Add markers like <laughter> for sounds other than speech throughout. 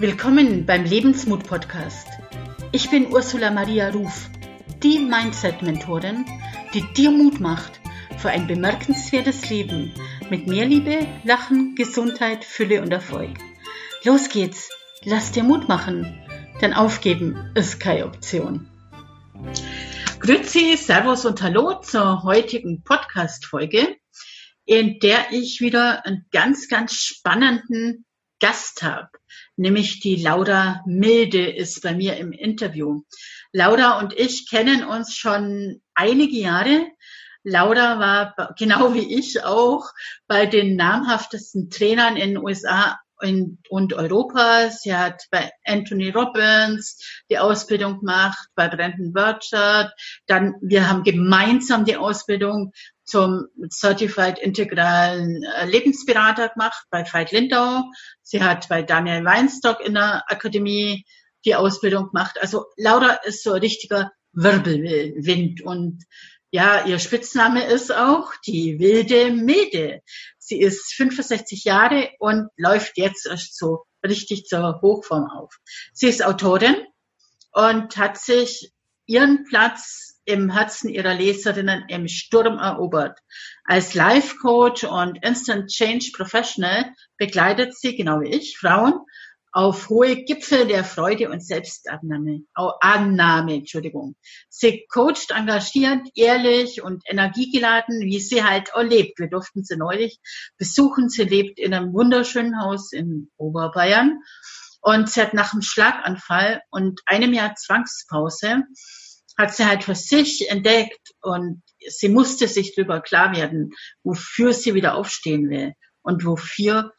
Willkommen beim Lebensmut Podcast. Ich bin Ursula Maria Ruf, die Mindset-Mentorin, die dir Mut macht für ein bemerkenswertes Leben mit mehr Liebe, Lachen, Gesundheit, Fülle und Erfolg. Los geht's, lass dir Mut machen, denn aufgeben ist keine Option. Grüezi, Servus und Hallo zur heutigen Podcast-Folge, in der ich wieder einen ganz, ganz spannenden Gast habe nämlich die Laura Milde ist bei mir im Interview. Laura und ich kennen uns schon einige Jahre. Laura war <laughs> genau wie ich auch bei den namhaftesten Trainern in den USA und Europa. Sie hat bei Anthony Robbins die Ausbildung gemacht, bei Brandon Burchard. Dann, wir haben gemeinsam die Ausbildung zum Certified Integralen äh, Lebensberater gemacht bei Veit Lindau. Sie hat bei Daniel Weinstock in der Akademie die Ausbildung gemacht. Also Laura ist so ein richtiger Wirbelwind und ja, ihr Spitzname ist auch die wilde Milde. Sie ist 65 Jahre und läuft jetzt erst so richtig zur Hochform auf. Sie ist Autorin und hat sich ihren Platz im Herzen ihrer Leserinnen im Sturm erobert. Als Life Coach und Instant Change Professional begleitet sie, genau wie ich, Frauen auf hohe Gipfel der Freude und Selbstannahme, Annahme, Entschuldigung. Sie coacht engagiert, ehrlich und energiegeladen, wie sie halt auch lebt. Wir durften sie neulich besuchen. Sie lebt in einem wunderschönen Haus in Oberbayern und sie hat nach einem Schlaganfall und einem Jahr Zwangspause hat sie halt für sich entdeckt und sie musste sich darüber klar werden, wofür sie wieder aufstehen will und wofür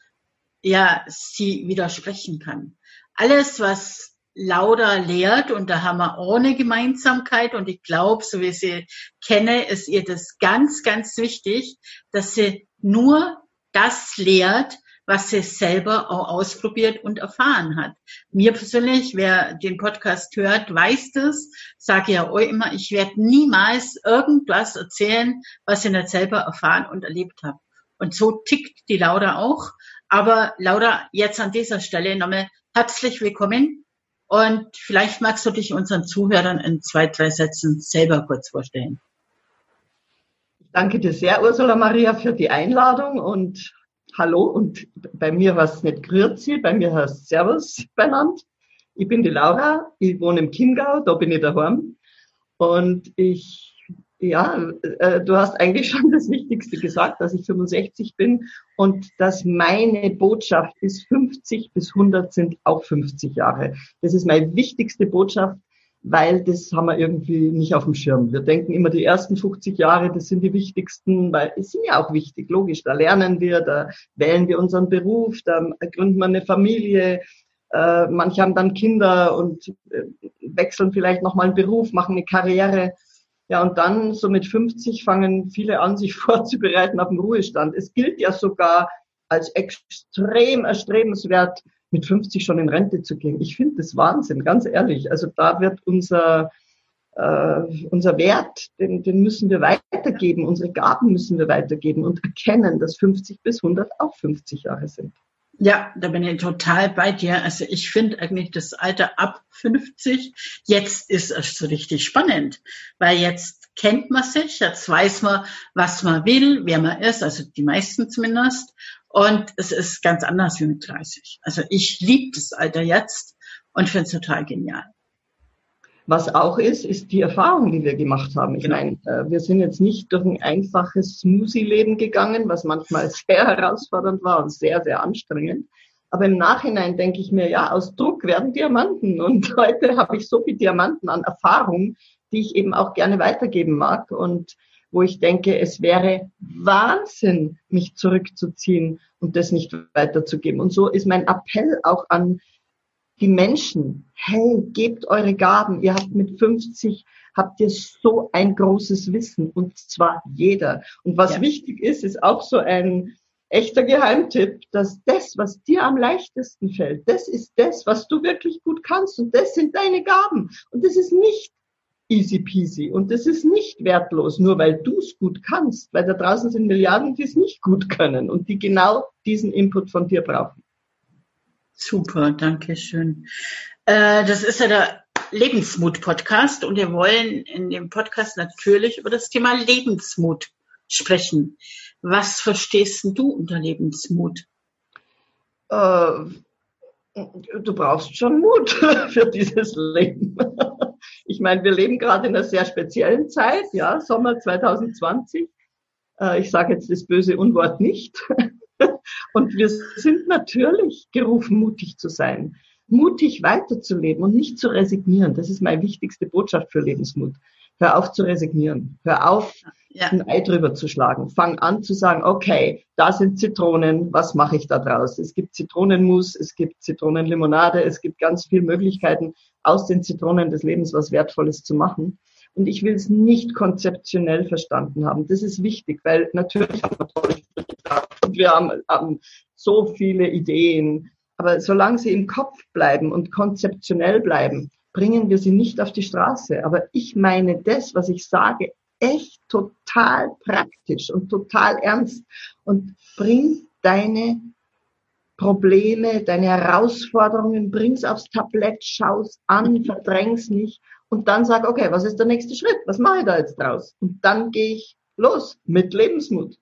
ja sie widersprechen kann. Alles, was Lauda lehrt, und da haben wir ohne Gemeinsamkeit, und ich glaube, so wie sie kenne, ist ihr das ganz, ganz wichtig, dass sie nur das lehrt, was sie selber auch ausprobiert und erfahren hat. Mir persönlich, wer den Podcast hört, weiß das, sage ja auch immer, ich werde niemals irgendwas erzählen, was ich nicht selber erfahren und erlebt habe. Und so tickt die Laura auch. Aber Laura, jetzt an dieser Stelle nochmal herzlich willkommen. Und vielleicht magst du dich unseren Zuhörern in zwei, drei Sätzen selber kurz vorstellen. Ich danke dir sehr, Ursula Maria, für die Einladung und hallo. Und bei mir war es nicht Grüezi, bei mir heißt Servus benannt. Ich bin die Laura, ich wohne im Chiemgau, da bin ich daheim. Und ich ja, äh, du hast eigentlich schon das Wichtigste gesagt, dass ich 65 bin und dass meine Botschaft ist, 50 bis 100 sind auch 50 Jahre. Das ist meine wichtigste Botschaft, weil das haben wir irgendwie nicht auf dem Schirm. Wir denken immer, die ersten 50 Jahre, das sind die wichtigsten, weil es sind ja auch wichtig, logisch. Da lernen wir, da wählen wir unseren Beruf, da gründen wir eine Familie, äh, manche haben dann Kinder und äh, wechseln vielleicht nochmal einen Beruf, machen eine Karriere. Ja, und dann so mit 50 fangen viele an, sich <laughs> vorzubereiten auf den Ruhestand. Es gilt ja sogar als extrem erstrebenswert, mit 50 schon in Rente zu gehen. Ich finde das Wahnsinn, ganz ehrlich. Also da wird unser, äh, unser Wert, den, den müssen wir weitergeben, unsere Gaben müssen wir weitergeben und erkennen, dass 50 bis 100 auch 50 Jahre sind. Ja, da bin ich total bei dir. Also ich finde eigentlich das Alter ab 50, jetzt ist es so richtig spannend, weil jetzt kennt man sich, jetzt weiß man, was man will, wer man ist, also die meisten zumindest. Und es ist ganz anders wie mit 30. Also ich liebe das Alter jetzt und finde es total genial. Was auch ist, ist die Erfahrung, die wir gemacht haben. Ich genau. meine, äh, wir sind jetzt nicht durch ein einfaches Smoothie-Leben gegangen, was manchmal <laughs> sehr herausfordernd war und sehr, sehr anstrengend. Aber im Nachhinein denke ich mir, ja, aus Druck werden Diamanten. <laughs> Und heute habe ich so viel Diamanten an Erfahrung, die ich eben auch gerne weitergeben mag und wo ich denke, es wäre Wahnsinn, mich zurückzuziehen und das nicht weiterzugeben. Und so ist mein Appell auch an die Menschen, hey, gebt eure Gaben. Ihr habt mit 50, habt ihr so ein großes Wissen und zwar jeder. Und was ja. wichtig ist, ist auch so ein echter Geheimtipp, dass das, was dir am leichtesten fällt, das ist das, was du wirklich gut kannst und das sind deine Gaben. Und das ist nicht easy peasy. Und das ist nicht wertlos, nur weil du es gut kannst, weil da draußen sind Milliarden, die es nicht gut können und die genau diesen Input von dir brauchen. Super, danke schön. Äh, das ist ja der Lebensmut-Podcast und wir wollen in dem Podcast natürlich über das Thema Lebensmut sprechen. Was verstehst du unter Lebensmut? Äh, du brauchst schon Mut <laughs> für dieses Leben. Ich meine, wir leben gerade in einer sehr speziellen Zeit, ja, Sommer 2020. Äh, ich sage jetzt das böse Unwort nicht. <laughs> Und wir sind natürlich gerufen, mutig zu sein, mutig weiterzuleben und nicht zu resignieren. Das ist meine wichtigste Botschaft für Lebensmut. Hör auf zu resignieren. Hör auf, ja. ein Ei drüber zu schlagen. Fang an zu sagen, okay, da sind Zitronen, was mache ich da draus? Es gibt Zitronenmus, es gibt Zitronenlimonade, es gibt ganz viele Möglichkeiten, aus den Zitronen des Lebens was Wertvolles zu machen. Und ich will es nicht konzeptionell verstanden haben. Das ist wichtig, weil natürlich haben wir tolle und wir haben, haben so viele Ideen. Aber solange sie im Kopf bleiben und konzeptionell bleiben, bringen wir sie nicht auf die Straße. Aber ich meine das, was ich sage, echt total praktisch und total ernst und bring deine Probleme, deine Herausforderungen, bring's aufs Tablett, schau's an, verdräng's nicht und dann sag, okay, was ist der nächste Schritt? Was mache ich da jetzt draus? Und dann gehe ich los mit Lebensmut.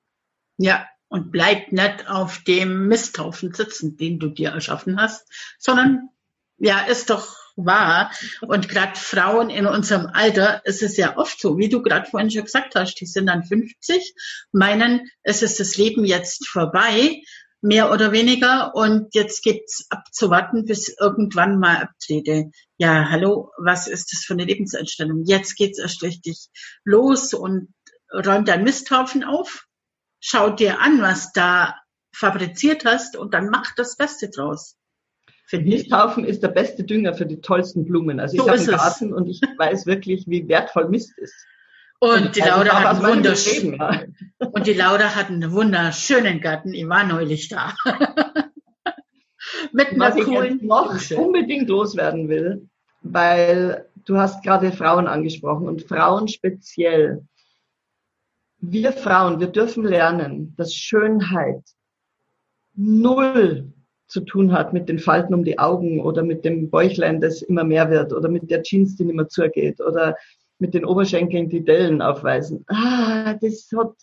Ja, und bleib nicht auf dem Misthaufen sitzen, den du dir erschaffen hast, sondern ja, ist doch wahr. Und gerade Frauen in unserem Alter ist es ja oft so, wie du gerade vorhin schon gesagt hast, die sind dann 50, meinen, es ist das Leben jetzt vorbei, mehr oder weniger, und jetzt gibt's abzuwarten, bis irgendwann mal abtrete. Ja, hallo, was ist das für eine Lebenseinstellung? Jetzt geht's erst richtig los und räumt dein Misthaufen auf, schaut dir an, was da fabriziert hast und dann mach das Beste draus. Misthaufen ist der beste Dünger für die tollsten Blumen. Also so ich habe einen Garten und ich weiß wirklich, wie wertvoll Mist ist. Und, die also Laura hat einen wunderschönen, ja. und die Laura hat einen wunderschönen Garten. Ich war neulich da. <laughs> Mit einer Was coolen ich noch unbedingt loswerden will, weil du hast gerade Frauen angesprochen und Frauen speziell. Wir Frauen, wir dürfen lernen, dass Schönheit null zu tun hat mit den Falten um die Augen oder mit dem Bäuchlein, das immer mehr wird oder mit der Jeans, die nicht mehr zugeht oder mit den Oberschenkeln, die Dellen aufweisen. Ah, das hat,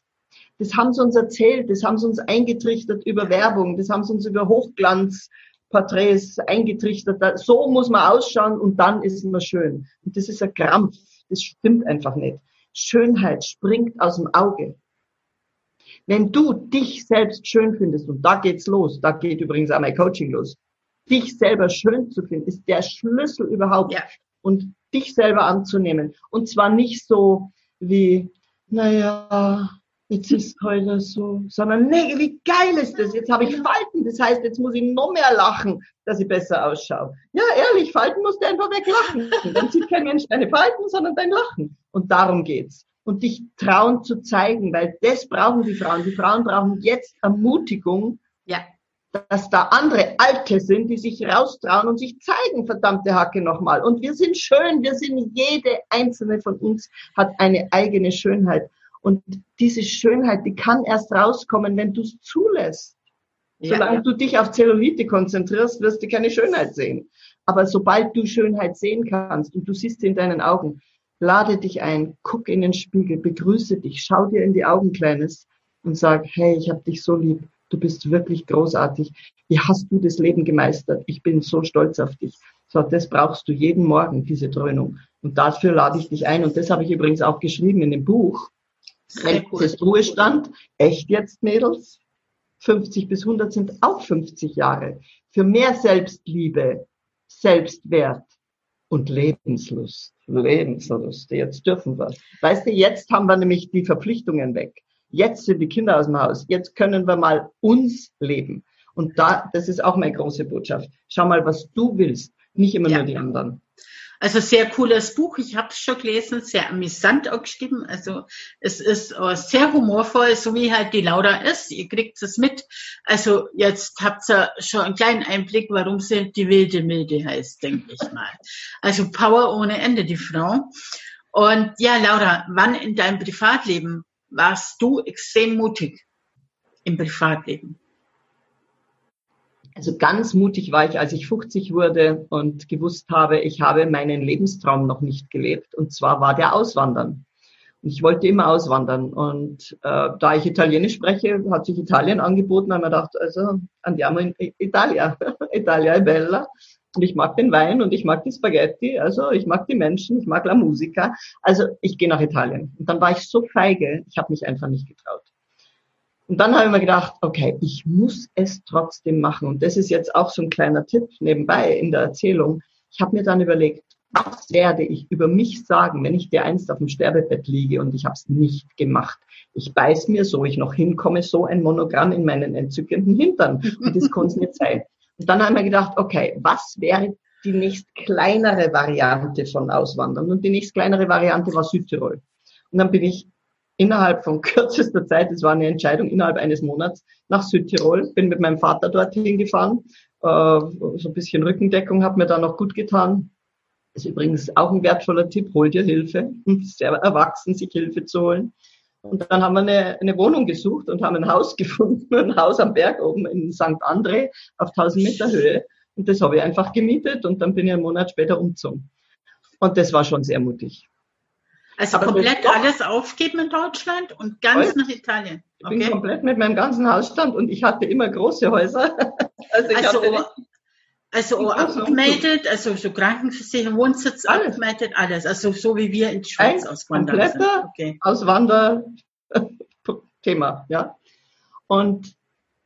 das haben sie uns erzählt, das haben sie uns eingetrichtert über Werbung, das haben sie uns über Hochglanzporträts eingetrichtert. So muss man ausschauen und dann ist man schön. Und das ist ein Krampf. Das stimmt einfach nicht. Schönheit springt aus dem Auge. Wenn du dich selbst schön findest, und da geht's los, da geht übrigens auch mein Coaching los, dich selber schön zu finden, ist der Schlüssel überhaupt. Ja. Und dich selber anzunehmen. Und zwar nicht so wie, naja, jetzt ist heute so, sondern nee, wie geil ist das? Jetzt habe ich Falten, das heißt, jetzt muss ich noch mehr lachen, dass ich besser ausschaue. Ja, ehrlich, Falten musst du einfach weglachen. Dann sieht kein Mensch deine Falten, sondern dein Lachen. Und darum geht's und dich trauen zu zeigen, weil das brauchen die Frauen. Die Frauen brauchen jetzt Ermutigung. Dass da andere Alte sind, die sich raustrauen und sich zeigen, verdammte Hacke nochmal. Und wir sind schön, wir sind, jede einzelne von uns hat eine eigene Schönheit. Und diese Schönheit, die kann erst rauskommen, wenn du es zulässt. Ja. Solange du dich auf Zellulite konzentrierst, wirst du keine Schönheit sehen. Aber sobald du Schönheit sehen kannst und du siehst sie in deinen Augen, lade dich ein, guck in den Spiegel, begrüße dich, schau dir in die Augen, Kleines, und sag, hey, ich habe dich so lieb, du bist wirklich großartig. Wie hast du das Leben gemeistert? Ich bin so stolz auf dich. So, das brauchst du jeden Morgen, diese Dröhnung. Und dafür lade ich dich ein. Und das habe ich übrigens auch geschrieben in dem Buch. Cool. ist Ruhestand. Echt jetzt, Mädels? 50 bis 100 sind auch 50 Jahre. Für mehr Selbstliebe, Selbstwert und Lebenslust. Lebenslust. Jetzt dürfen wir. Weißt du, jetzt haben wir nämlich die Verpflichtungen weg. Jetzt sind die Kinder aus dem Haus. Jetzt können wir mal uns leben. Und da, das ist auch meine große Botschaft. Schau mal, was du willst, nicht immer ja. nur die anderen. Also sehr cooles Buch. Ich habe es schon gelesen, sehr amüsant auch geschrieben. Also es ist äh, sehr humorvoll, so wie halt die Laura ist. Ihr kriegt es mit. Also jetzt habt ihr schon einen kleinen Einblick, warum sie die wilde Milde heißt, denke ich mal. Also Power ohne Ende, die Frau. Und ja, Laura, wann in deinem Privatleben warst du extrem mutig im Privatleben? Also ganz mutig war ich, als ich 50 wurde und gewusst habe, ich habe meinen Lebenstraum noch nicht gelebt. Und zwar war der Auswandern. Und ich wollte immer auswandern. Und äh, da ich Italienisch spreche, hat sich Italien angeboten. Da wir gedacht, also andiamo in Italia. <laughs> Italia è bella. Und ich mag den Wein und ich mag die Spaghetti. Also ich mag die Menschen, ich mag la Musica. Also ich gehe nach Italien. Und dann war ich so feige, ich habe mich einfach nicht getraut. Und dann habe ich mir gedacht, okay, ich muss es trotzdem machen. Und das ist jetzt auch so ein kleiner Tipp nebenbei in der Erzählung. Ich habe mir dann überlegt, was werde ich über mich sagen, wenn ich dir einst auf dem Sterbebett liege und ich habe es nicht gemacht. Ich beiß mir, so ich noch hinkomme, so ein Monogramm in meinen entzückenden Hintern. Und das kann es nicht sein. Und dann haben wir gedacht, okay, was wäre die nächst kleinere Variante von Auswandern? Und die nächst kleinere Variante war Südtirol. Und dann bin ich innerhalb von <laughs> kürzester Zeit, es war eine Entscheidung innerhalb eines Monats, nach Südtirol, bin mit meinem Vater dorthin gefahren, äh, so ein bisschen Rückendeckung hat mir da noch gut getan. Ist übrigens auch ein wertvoller Tipp, hol dir Hilfe, <laughs> sehr erwachsen, sich Hilfe zu holen. Und dann haben wir eine, eine Wohnung gesucht und haben ein Haus <laughs> gefunden, ein Haus am Berg oben in St. André auf 1000 Meter Höhe. Und das habe ich einfach gemietet und dann bin ich einen Monat später umgezogen. Und das war schon sehr mutig. Also Aber komplett alles aufgeben in Deutschland und ganz voll. nach Italien. Okay. Ich bin komplett mit meinem ganzen Hausstand und ich hatte immer große Häuser. <laughs> Also, ich also, also abgemeldet, also so Krankenversicherung, Wohnsitz alles. abgemeldet, alles. Also so wie wir in die Schweiz Ein auswandern. Kompletter okay. Auswander-Thema, ja. Und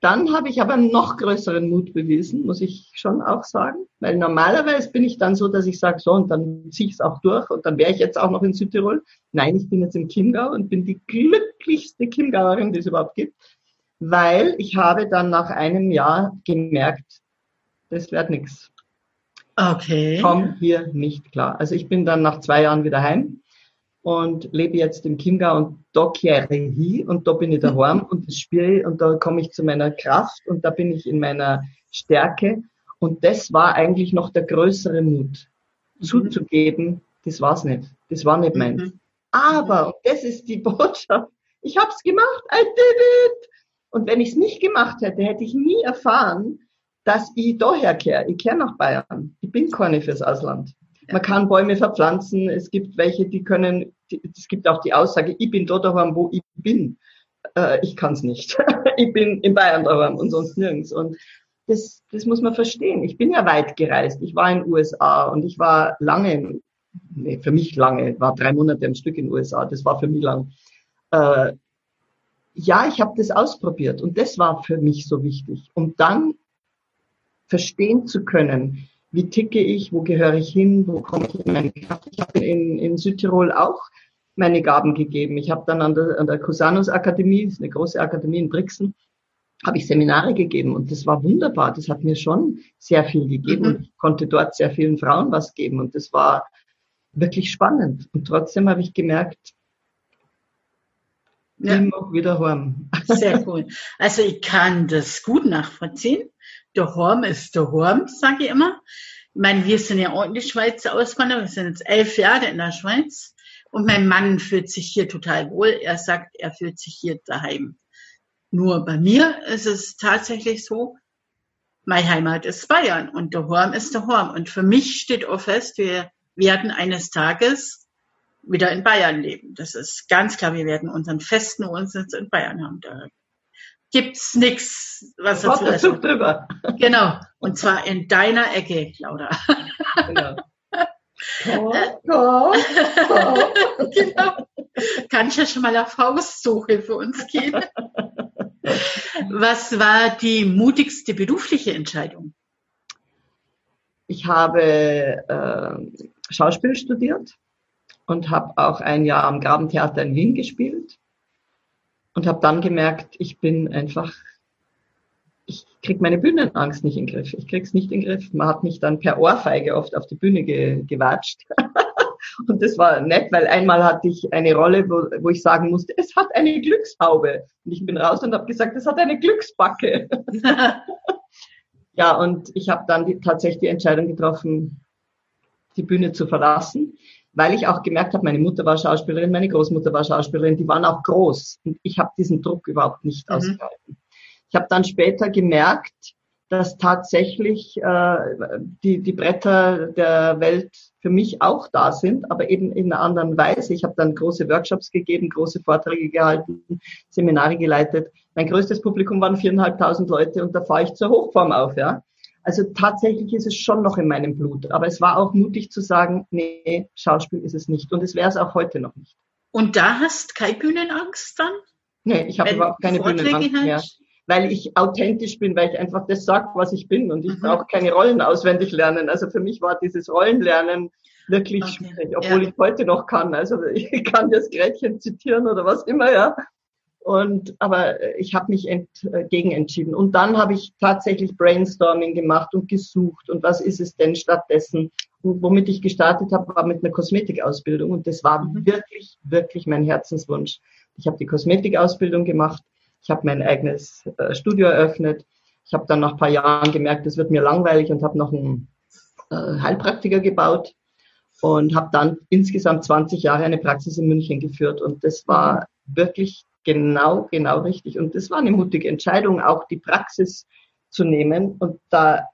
dann habe ich aber noch größeren Mut bewiesen, muss ich schon auch sagen. Weil normalerweise bin ich dann so, dass ich sage, so, und dann ziehe ich es auch durch und dann wäre ich jetzt auch noch in Südtirol. Nein, ich bin jetzt im Chiemgau und bin die glücklichste Chiemgauerin, die es überhaupt gibt. Weil ich habe dann nach einem Jahr gemerkt, das wird nichts. Okay. Ich komme hier nicht klar. Also ich bin dann nach zwei Jahren wieder heim und lebe jetzt im Chiemgau und da kehre ich hin und da bin ich daheim und das spüre ich und da komme ich zu meiner Kraft und da bin ich in meiner Stärke und das war eigentlich noch der größere Mut, mhm. zuzugeben, das war's nicht, das war nicht meins. Mhm. Aber, das ist die Botschaft, ich hab's gemacht, I did it! Und wenn ich es nicht gemacht hätte, hätte ich nie erfahren, dass ich daher kehre. Ich kehre nach Bayern. Ich bin keine fürs Ausland. Man kann Bäume verpflanzen. Es gibt welche, die können, es gibt auch die Aussage, ich bin dort daheim, wo ich bin. Äh, ich kann es nicht. <laughs> ich bin in Bayern daheim und sonst nirgends. Und das, das muss man verstehen. Ich bin ja weit gereist. Ich war in den USA und ich war lange, nee, für mich lange, war drei Monate am Stück in den USA. Das war für mich lang. Äh, ja, ich habe das ausprobiert und das war für mich so wichtig. Um dann verstehen zu können, wie ticke ich, wo gehöre ich hin, wo komme ich in meine Kraft. Ich habe in, in Südtirol auch meine Gaben gegeben. Ich habe dann an der, an der Cusanus Akademie, eine große Akademie in Brixen, habe ich Seminare gegeben und das war wunderbar. Das hat mir schon sehr viel gegeben mhm. und ich konnte dort sehr vielen Frauen was geben und das war wirklich spannend. Und trotzdem habe ich gemerkt, ja. immer wieder heim. Sehr <laughs> cool. Also ich kann das gut nachvollziehen daheim ist daheim, sage ich immer. Ich meine, wir sind ja auch in die Schweiz auswandert. Wir sind jetzt elf Jahre in der Schweiz. Und mein Mann fühlt sich hier total wohl. Er sagt, er fühlt sich hier daheim. Nur bei mir ist es tatsächlich so, meine Heimat ist Bayern und daheim ist daheim. Und für mich steht auch fest, wir werden eines Tages wieder in Bayern leben. Das ist ganz klar, wir werden unseren festen Wohnsitz in Bayern haben. Da gibt's nix, was dazu ist. drüber. Genau. Und zwar in deiner Ecke, Laura. Genau. Oh, oh, oh. genau. Kann ich ja schon mal auf Haussuche für uns gehen. Was war die mutigste berufliche Entscheidung? Ich habe äh, Schauspiel studiert und habe auch ein Jahr am Grabentheater in Wien gespielt und habe dann gemerkt, ich bin einfach, ich krieg meine Bühnenangst nicht in den Griff. Ich krieg's nicht in den Griff. Man hat mich dann per Ohrfeige oft auf die Bühne ge gewatscht. <laughs> und das war nett, weil einmal hatte ich eine Rolle, wo, wo ich sagen musste, es hat eine Glückshaube. Und ich bin raus und habe gesagt, es hat eine Glücksbacke. <laughs> ja, und ich habe dann die, tatsächlich die Entscheidung getroffen, die Bühne zu verlassen weil ich auch gemerkt habe, meine Mutter war Schauspielerin, meine Großmutter war Schauspielerin, die waren auch groß und ich habe diesen Druck überhaupt nicht mhm. ausgehalten. Ich habe dann später gemerkt, dass tatsächlich äh, die, die Bretter der Welt für mich auch da sind, aber eben in einer anderen Weise. Ich habe dann große Workshops gegeben, große Vorträge gehalten, Seminare geleitet. Mein größtes Publikum waren viereinhalbtausend Leute und da fahre ich zur Hochform auf, ja. Also tatsächlich ist es schon noch in meinem Blut. Aber es war auch mutig zu sagen, nee, Schauspiel ist es nicht. Und es wäre es auch heute noch nicht. Und da hast keine Bühnenangst dann? Nee, ich habe überhaupt keine Vorträge Bühnenangst hast? mehr weil ich authentisch bin, weil ich einfach das sage, was ich bin und ich mhm. brauche keine Rollen auswendig lernen. Also für mich war dieses Rollenlernen wirklich okay. schwierig, obwohl ja. ich heute noch kann. Also <laughs> ich kann das Gretchen zitieren oder was immer, ja. Und aber ich habe mich ent, äh, gegen entschieden. Und dann habe ich tatsächlich Brainstorming gemacht und gesucht und was ist es denn stattdessen. Und womit ich gestartet habe, war mit einer Kosmetikausbildung und das war mhm. wirklich, wirklich mein Herzenswunsch. Ich habe die Kosmetikausbildung gemacht ich habe mein eigenes äh, Studio eröffnet. Ich habe dann nach ein paar Jahren gemerkt, es wird mir langweilig und habe noch einen äh, Heilpraktiker gebaut und habe dann insgesamt 20 Jahre eine Praxis in München geführt. Und das war wirklich genau, genau richtig. Und das war eine mutige Entscheidung, auch die Praxis zu nehmen und da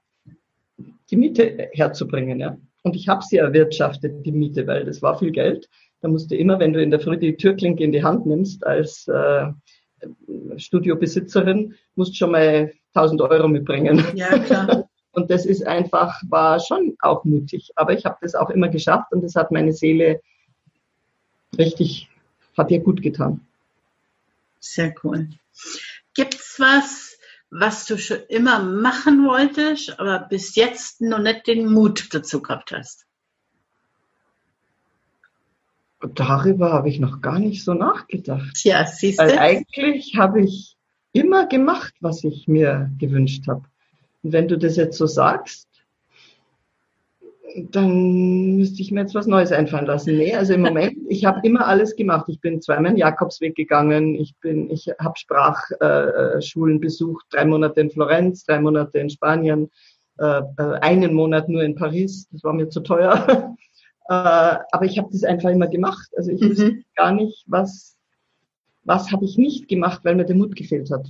die Miete herzubringen. Ja. Und ich habe sie erwirtschaftet, die Miete, weil das war viel Geld. Da musst du immer, wenn du in der Früh die Türklinke in die Hand nimmst, als äh, Studiobesitzerin, musst schon mal 1000 Euro mitbringen. Ja, klar. <laughs> Und das ist einfach, war schon auch mutig. Aber ich habe das auch immer geschafft und das hat meine Seele richtig, hat ihr gut getan. Sehr cool. Gibt's was, was du schon immer machen wolltest, aber bis jetzt noch nicht den Mut dazu gehabt hast? darüber habe ich noch gar nicht so nachgedacht. Ja, siehst du? Weil eigentlich habe ich immer gemacht, was ich mir gewünscht habe. Und wenn du das jetzt so sagst, dann müsste ich mir jetzt was Neues einfallen lassen. Nee, also im Moment, <laughs> ich habe immer alles gemacht. Ich bin zweimal den Jakobsweg gegangen, ich bin, ich habe Sprachschulen besucht, drei Monate in Florenz, drei Monate in Spanien, äh, äh einen Monat nur in Paris, das war mir zu teuer. <laughs> Äh, aber ich habe das einfach immer gemacht. Also ich mhm. wusste gar nicht, was, was habe ich nicht gemacht, weil mir der Mut gefehlt hat.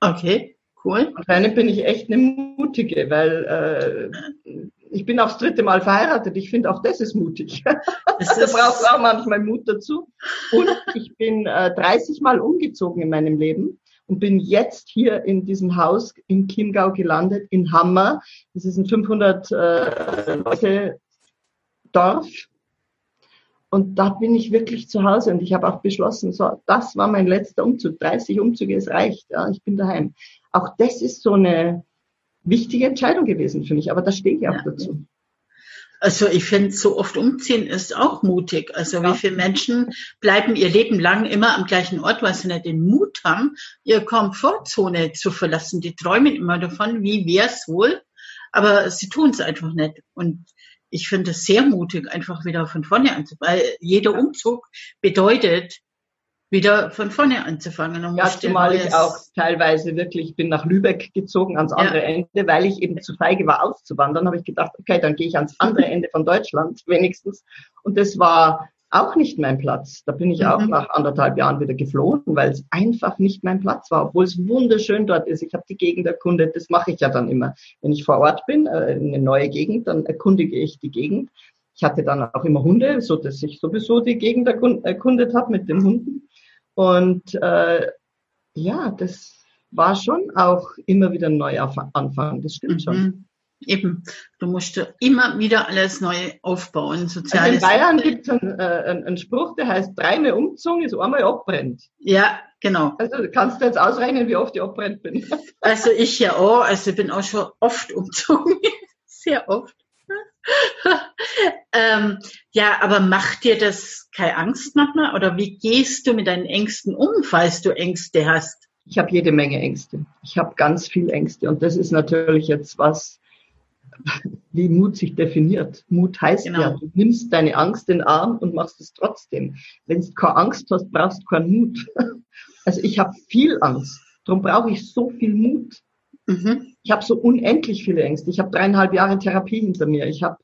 Okay, cool. Anscheinend bin ich echt eine Mutige, weil äh, ich bin auch das dritte Mal verheiratet. Ich finde auch das ist mutig. <laughs> Das da braucht auch manchmal Mut dazu. Und ich bin äh, 30 Mal umgezogen in meinem Leben und bin jetzt hier in diesem Haus in Chiemgau gelandet, in Hammer. Das ist ein 500 äh, Leute Dorf. Und da bin ich wirklich zu Hause und ich habe auch beschlossen, so, das war mein letzter Umzug. 30 Umzüge, es reicht, ja, ich bin daheim. Auch das ist so eine wichtige Entscheidung gewesen für mich, aber da stehe ich auch ja. dazu. Also ich finde, so oft umziehen ist auch mutig. Also ja. wie viele Menschen bleiben ihr Leben lang immer am gleichen Ort, weil sie nicht den Mut haben, ihre Komfortzone zu verlassen. Die träumen immer davon, wie wär's wohl, aber sie tun es einfach nicht. Und ich finde es sehr mutig, einfach wieder von vorne anzufangen, weil jeder Umzug bedeutet, wieder von vorne anzufangen. ja, zumal ich auch teilweise wirklich bin nach Lübeck gezogen, ans andere ja. Ende, weil ich eben zu feige war auszuwandern, habe ich gedacht, okay, dann gehe ich ans andere Ende von Deutschland wenigstens. Und das war auch nicht mein Platz. Da bin ich mhm. auch nach anderthalb Jahren wieder geflohen, weil es einfach nicht mein Platz war, obwohl es wunderschön dort ist. Ich habe die Gegend erkundet, das mache ich ja dann immer. Wenn ich vor Ort bin, äh, in eine neue Gegend, dann erkundige ich die Gegend. Ich hatte dann auch immer Hunde, so dass ich sowieso die Gegend erkundet habe mit den Hunden. Und äh, ja, das war schon auch immer wieder ein neuer Anfang. Das stimmt mhm. schon. Eben, du musst immer wieder alles neu aufbauen. Soziales also in Bayern gibt es einen, äh, einen, Spruch, der heißt, dreimal umgezogen ist einmal abbrennt. Ja, genau. Also kannst du jetzt ausrechnen, wie oft ich abbrennt bin. <laughs> Also ich ja auch, also ich bin auch schon oft umgezogen. <laughs> Sehr oft. <laughs> ähm, ja, aber macht dir das keine Angst manchmal? Oder wie gehst du mit deinen Ängsten um, falls du Ängste hast? Ich habe jede Menge Ängste. Ich habe ganz viel Ängste. Und das ist natürlich jetzt was, wie Mut sich definiert. Mut heißt genau. ja, du nimmst deine Angst in den Arm und machst es trotzdem. Wenn du keine Angst hast, brauchst du keinen Mut. <laughs> Also ich habe viel Angst. Darum brauche ich so viel Mut. Mhm. Ich habe so unendlich viele Ängste. Ich habe dreieinhalb Jahre Therapie hinter mir. Ich habe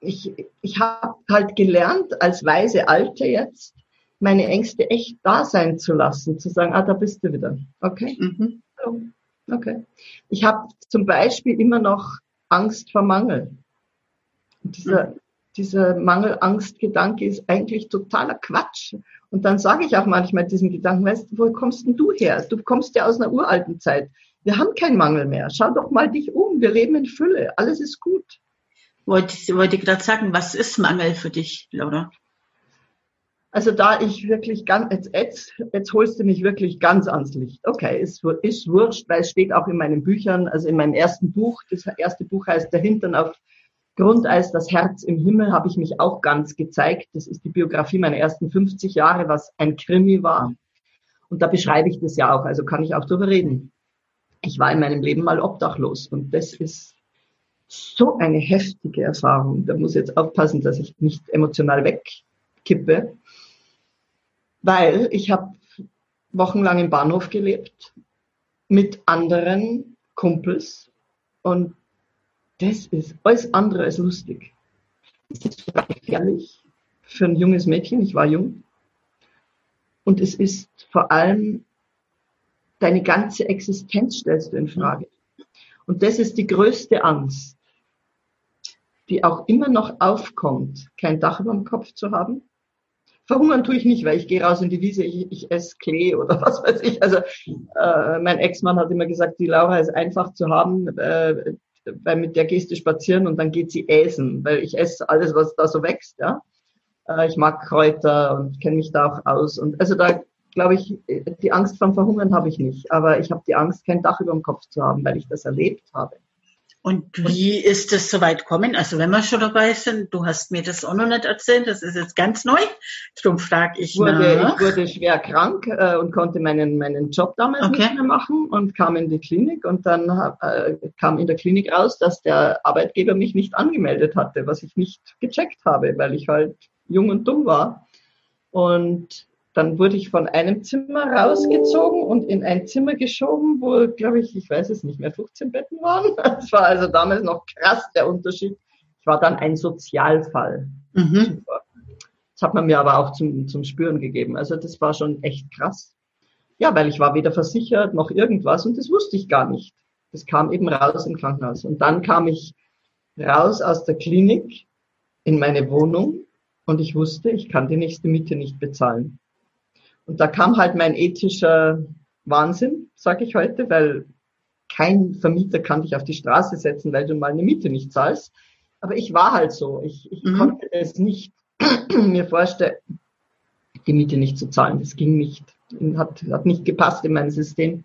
ich, ich hab halt gelernt, als weise Alte jetzt, meine Ängste echt da sein zu lassen, zu sagen, ah, da bist du wieder. Okay? Mhm. Okay. Ich habe zum Beispiel immer noch Angst vor Mangel. Und dieser, mhm. dieser Mangel-Angst-Gedanke ist eigentlich totaler Quatsch. Und dann sage ich auch manchmal diesen Gedanken, weißt du, wo kommst denn du her? Du kommst ja aus einer uralten Zeit. Wir haben keinen Mangel mehr. Schau doch mal dich um. Wir leben in Fülle. Alles ist gut. Wollte, wollte gerade sagen, was ist Mangel für dich, Laura? Also da ich wirklich ganz, jetzt, jetzt, jetzt holst du mich wirklich ganz ans Licht. Okay, ist, ist wurscht, weil es steht auch in meinen Büchern, also in meinem ersten Buch, das erste Buch heißt Der Hintern auf Grundeis, das Herz im Himmel, habe ich mich auch ganz gezeigt. Das ist die Biografie meiner ersten 50 Jahre, was ein Krimi war. Und da beschreibe ich das ja auch, also kann ich auch darüber reden. Ich war in meinem Leben mal obdachlos und das ist so eine heftige Erfahrung. Da muss ich jetzt aufpassen, dass ich nicht emotional wegkippe weil ich habe wochenlang im Bahnhof gelebt mit anderen Kumpels und das ist alles andere als lustig. Es ist sogar gefährlich für ein junges Mädchen. Ich war jung. Und es ist vor allem deine ganze Existenz stellst du in Frage. Und das ist die größte Angst, die auch immer noch aufkommt, kein Dach über dem Kopf zu haben, Verhungern tue ich nicht, weil ich gehe raus in die Wiese, ich, ich esse Klee oder <laughs> was weiß ich. Also äh, mein Ex-Mann hat immer gesagt, die Laura ist einfach zu haben, äh, weil mit der gehst du spazieren und dann geht sie essen, weil ich esse alles, was da so wächst. Ja, äh, ich mag Kräuter und kenne mich da auch aus. Und also da glaube ich, die Angst vom Verhungern habe ich nicht, aber ich habe die Angst, kein Dach über dem Kopf zu haben, weil ich das erlebt habe. Und wie ist es soweit kommen? Also wenn wir schon dabei sind, du hast mir das auch noch nicht erzählt, das ist jetzt ganz neu. Darum frage ich wurde, nach. Ich wurde schwer krank äh, und konnte meinen, meinen Job damals okay. nicht mehr machen und kam in die Klinik und dann äh, kam in der Klinik raus, dass der Arbeitgeber mich nicht angemeldet hatte, was ich nicht gecheckt habe, weil ich halt jung und dumm war. Und dann wurde ich von einem Zimmer rausgezogen und in ein Zimmer geschoben, wo, glaube ich, ich weiß es nicht mehr, 15 Betten waren. <laughs> Das war also damals noch krass der Unterschied. Ich war dann ein Sozialfall. Mhm. Das hat man mir aber auch zum, zum Spüren gegeben. Also das war schon echt krass. Ja, weil ich war weder versichert noch irgendwas und das wusste ich gar nicht. Das kam eben raus im Krankenhaus. Und dann kam ich raus aus der Klinik in meine Wohnung und ich wusste, ich kann die nächste Miete nicht bezahlen. Und da kam halt mein ethischer Wahnsinn, sage ich heute, weil kein Vermieter kann dich auf die Straße setzen, weil du mal eine Miete nicht zahlst. Aber ich war halt so. Ich, ich mhm. konnte es nicht <clears throat> mir vorstellen, die Miete nicht zu zahlen. Das ging nicht. Hat, hat nicht gepasst in mein System.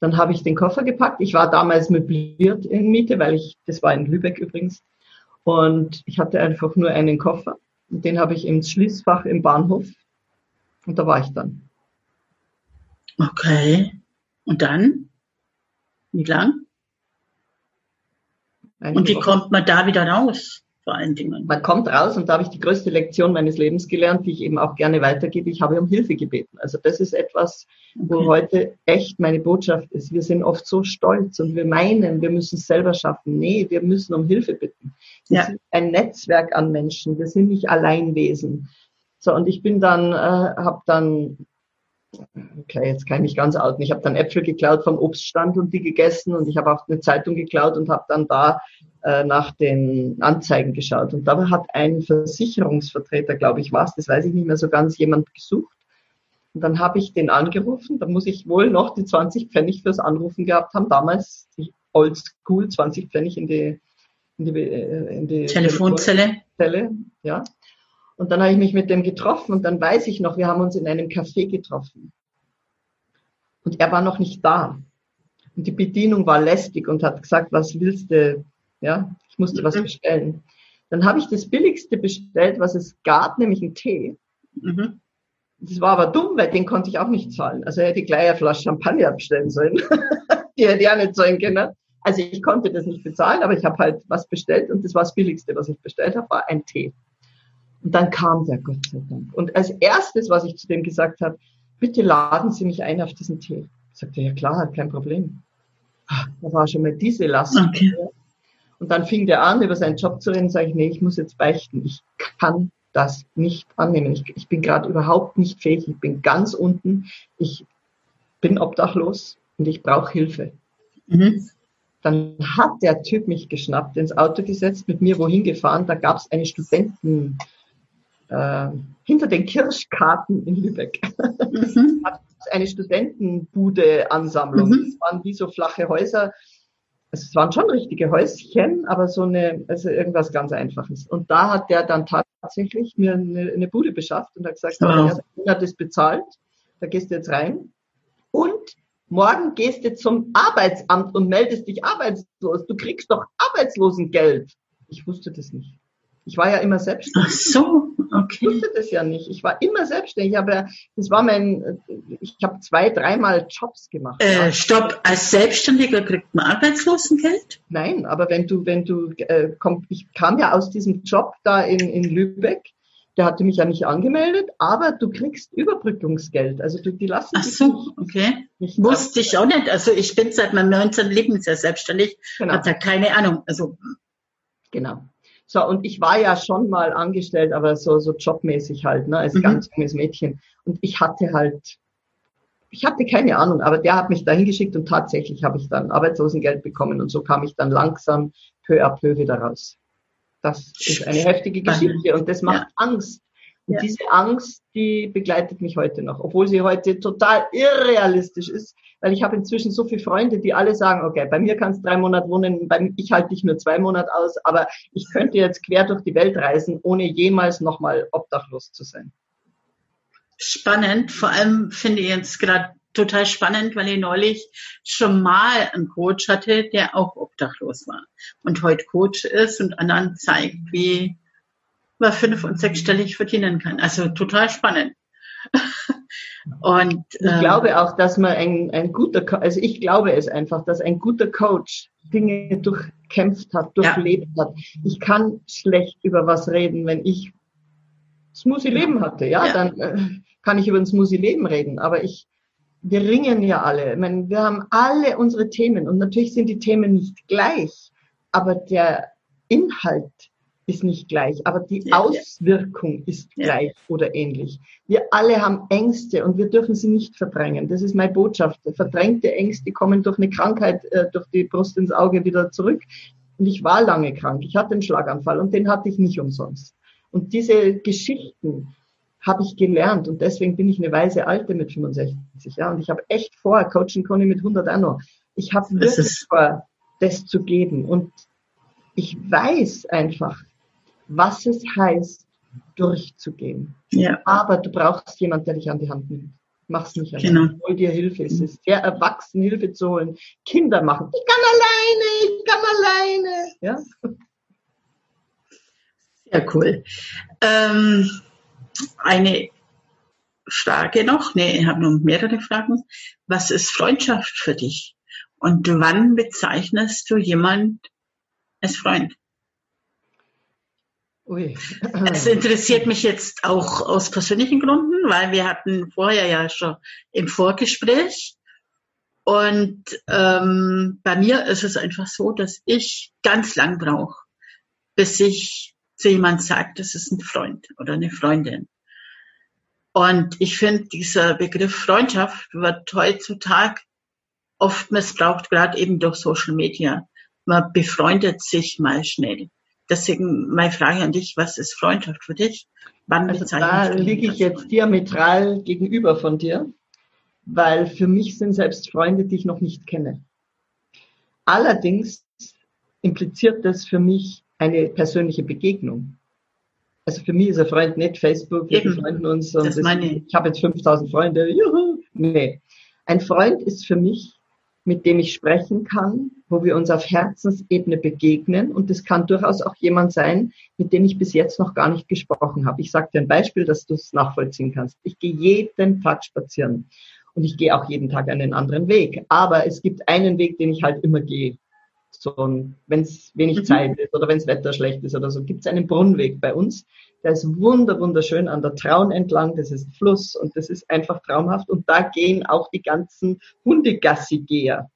Dann habe ich den Koffer gepackt. Ich war damals möbliert in Miete, weil ich, das war in Lübeck übrigens. Und ich hatte einfach nur einen Koffer. Den habe ich im Schließfach im Bahnhof und da war ich dann. Okay. Und dann? Wie lang? Einige und wie Wochen. kommt man da wieder raus? Vor allen Dingen. Man kommt raus und da habe ich die größte Lektion meines Lebens gelernt, die ich eben auch gerne weitergebe. Ich habe um Hilfe gebeten. Also das ist etwas, okay. wo heute echt meine Botschaft ist. Wir sind oft so stolz und wir meinen, wir müssen es selber schaffen. Nee, wir müssen um Hilfe bitten. Wir ja. sind ein Netzwerk an Menschen. Wir sind nicht Alleinwesen. So, und ich bin dann, äh, habe dann, okay, jetzt kann ich mich ganz outen, ich habe dann Äpfel geklaut vom Obststand und die gegessen und ich habe auch eine Zeitung geklaut und habe dann da äh, nach den Anzeigen geschaut. Und da hat ein Versicherungsvertreter, glaube ich, was, das weiß ich nicht mehr so ganz, jemand gesucht. Und dann habe ich den angerufen, da muss ich wohl noch die 20 Pfennig fürs Anrufen gehabt haben, damals die Oldschool 20 Pfennig in die, in die, äh, in die Telefonzelle. Zelle, ja. Und dann habe ich mich mit dem getroffen und dann weiß ich noch, wir haben uns in einem Café getroffen. Und er war noch nicht da. Und die Bedienung war lästig und hat gesagt, was willst du? Ja, ich musste mhm. was bestellen. Dann habe ich das Billigste bestellt, was es gab, nämlich einen Tee. Mhm. Das war aber dumm, weil den konnte ich auch nicht zahlen. Also hätte ich gleich eine Flasche Champagner bestellen sollen. <laughs> die hätte ich auch nicht zahlen können. Also ich konnte das nicht bezahlen, aber ich habe halt was bestellt und das war das Billigste, was ich bestellt habe, war ein Tee. Und dann kam der, Gott sei Dank. Und als erstes, was ich zu dem gesagt habe, bitte laden Sie mich ein auf diesen Tee. Ich sagte, ja klar, kein Problem. Da war schon mal diese Last. Okay. Und dann fing der an, über seinen Job zu reden, sage ich, nee, ich muss jetzt beichten. Ich kann das nicht annehmen. Ich, ich bin gerade überhaupt nicht fähig. Ich bin ganz unten. Ich bin obdachlos und ich brauche Hilfe. Mhm. Dann hat der Typ mich geschnappt, ins Auto gesetzt, mit mir wohin gefahren. Da gab es eine Studenten, äh, hinter den Kirschkarten in Lübeck. <laughs> Mhm. eine Studentenbude-Ansammlung. Mhm. Das waren wie so flache Häuser. Es waren schon richtige Häuschen, aber so eine, also irgendwas ganz Einfaches. Und da hat der dann tatsächlich mir eine, eine Bude beschafft und hat gesagt, wow. er hat das bezahlt, da gehst du jetzt rein. Und morgen gehst du zum Arbeitsamt und meldest dich arbeitslos. Du kriegst doch Arbeitslosengeld. Ich wusste das nicht. Ich war ja immer selbstständig. Ach so, okay. Ich wusste das ja nicht. Ich war immer selbstständig. Aber das war mein, ich habe zwei, dreimal Jobs gemacht. Äh, ja. Stopp, als Selbstständiger kriegt man Arbeitslosengeld? Nein, aber wenn du, wenn du, äh, komm, ich kam ja aus diesem Job da in, in Lübeck. Der hatte mich ja nicht angemeldet, aber du kriegst Überbrückungsgeld. Also du, die lassen Ach so, okay. Nicht Wusste ich auch nicht. Also ich bin seit meinem 19. Lebensjahr selbstständig. Genau. Hat ja keine Ahnung. Also genau. So, und ich war ja schon mal angestellt, aber so, so jobmäßig halt, ne, als mhm. ganz junges Mädchen. Und ich hatte halt, ich hatte keine Ahnung, aber der hat mich dahin geschickt und tatsächlich habe ich dann Arbeitslosengeld bekommen und so kam ich dann langsam peu à peu wieder raus. Das ist eine heftige Geschichte und das macht ja. Angst. Und ja. diese Angst, die begleitet mich heute noch, obwohl sie heute total irrealistisch ist, weil ich habe inzwischen so viele Freunde, die alle sagen, okay, bei mir kannst drei Monate wohnen, bei, ich halte dich nur zwei Monate aus, aber ich könnte jetzt quer durch die Welt reisen, ohne jemals nochmal obdachlos zu sein. Spannend, vor allem finde ich jetzt gerade total spannend, weil ich neulich schon mal einen Coach hatte, der auch obdachlos war und heute Coach ist und anderen zeigt, wie man fünf- und sechsstellig verdienen kann. Also total spannend. <laughs> und, ich ähm, glaube auch, dass man ein, ein guter, also ich glaube es einfach, dass ein guter Coach Dinge durchkämpft hat, durchlebt ja. hat. Ich kann schlecht über was reden, wenn ich Smoothie Leben hatte. Ja, ja. dann äh, kann ich über ein Smoothie Leben reden. Aber ich, wir ringen ja alle. Ich meine, wir haben alle unsere Themen und natürlich sind die Themen nicht gleich, aber der Inhalt ist nicht gleich, aber die ja, Auswirkung ja. ist gleich oder ähnlich. Wir alle haben Ängste und wir dürfen sie nicht verdrängen. Das ist meine Botschaft. Verdrängte Ängste kommen durch eine Krankheit, äh, durch die Brust ins Auge wieder zurück. Und ich war lange krank. Ich hatte einen Schlaganfall und den hatte ich nicht umsonst. Und diese Geschichten habe ich gelernt und deswegen bin ich eine weise Alte mit 65 Jahren. Und ich habe echt vor, coachen ich mit 100 auch noch. Ich habe wirklich vor, das zu geben. Und ich weiß einfach, was es heißt, durchzugehen. Ja. Aber du brauchst jemanden, der dich an die Hand nimmt. Mach's nicht alleine. Genau. Hol dir Hilfe. Es ist sehr erwachsen, Hilfe zu holen. Kinder machen. Ich kann alleine, ich kann alleine. Ja. Sehr cool. Ähm, eine Frage noch. Nee, ich habe noch mehrere Fragen. Was ist Freundschaft für dich? Und wann bezeichnest du jemand als Freund? Ui. Es interessiert mich jetzt auch aus persönlichen Gründen, weil wir hatten vorher ja schon im Vorgespräch. Und ähm, bei mir ist es einfach so, dass ich ganz lang brauche, bis ich zu jemand sagt, das ist ein Freund oder eine Freundin. Und ich finde, dieser Begriff Freundschaft wird heutzutage oft missbraucht, gerade eben durch Social Media. Man befreundet sich mal schnell. Deswegen meine Frage an dich, was ist Freundschaft für dich? Wann also da liege ich jetzt diametral gegenüber von dir, weil für mich sind selbst Freunde, die ich noch nicht kenne. Allerdings impliziert das für mich eine persönliche Begegnung. Also für mich ist ein Freund nicht Facebook, wir befreunden uns und das das, ich habe jetzt 5000 Freunde. Juhu. Nee. Ein Freund ist für mich mit dem ich sprechen kann, wo wir uns auf Herzensebene begegnen. Und das kann durchaus auch jemand sein, mit dem ich bis jetzt noch gar nicht gesprochen habe. Ich sage dir ein Beispiel, dass du es nachvollziehen kannst. Ich gehe jeden Tag spazieren und ich gehe auch jeden Tag einen anderen Weg. Aber es gibt einen Weg, den ich halt immer gehe. So, wenn es wenig mhm. Zeit ist oder wenn das Wetter schlecht ist oder so, gibt es einen Brunnenweg bei uns. Der ist wunder, wunderschön an der Traun entlang. Das ist Fluss und das ist einfach traumhaft. Und da gehen auch die ganzen Hundegassigeher.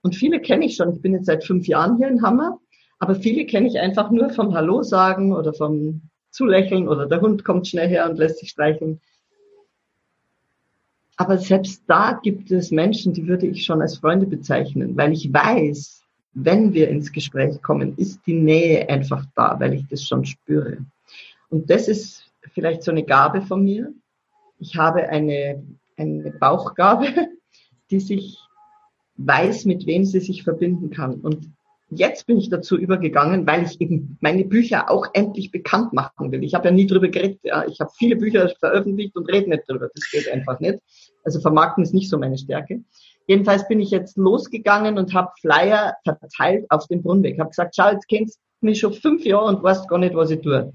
Und viele kenne ich schon. Ich bin jetzt seit fünf Jahren hier in Hammer. Aber viele kenne ich einfach nur vom Hallo sagen oder vom Zulächeln oder der Hund kommt schnell her und lässt sich streicheln. Aber selbst da gibt es Menschen, die würde ich schon als Freunde bezeichnen, weil ich weiß, wenn wir ins Gespräch kommen, ist die Nähe einfach da, weil ich das schon spüre. Und das ist vielleicht so eine Gabe von mir. Ich habe eine, eine Bauchgabe, <laughs> die sich weiß, mit wem sie sich verbinden kann. Und jetzt bin ich dazu übergegangen, weil ich eben meine Bücher auch endlich bekannt machen will. Ich habe ja nie drüber geredet. Ja. Ich habe viele Bücher veröffentlicht und rede nicht drüber. Das geht einfach nicht. Also vermarkten ist nicht so meine Stärke. Jedenfalls bin ich jetzt losgegangen und habe Flyer verteilt auf dem Brunnenweg. Habe gesagt, schau, jetzt kennst du mich schon fünf Jahre und weißt gar nicht, was ich tue.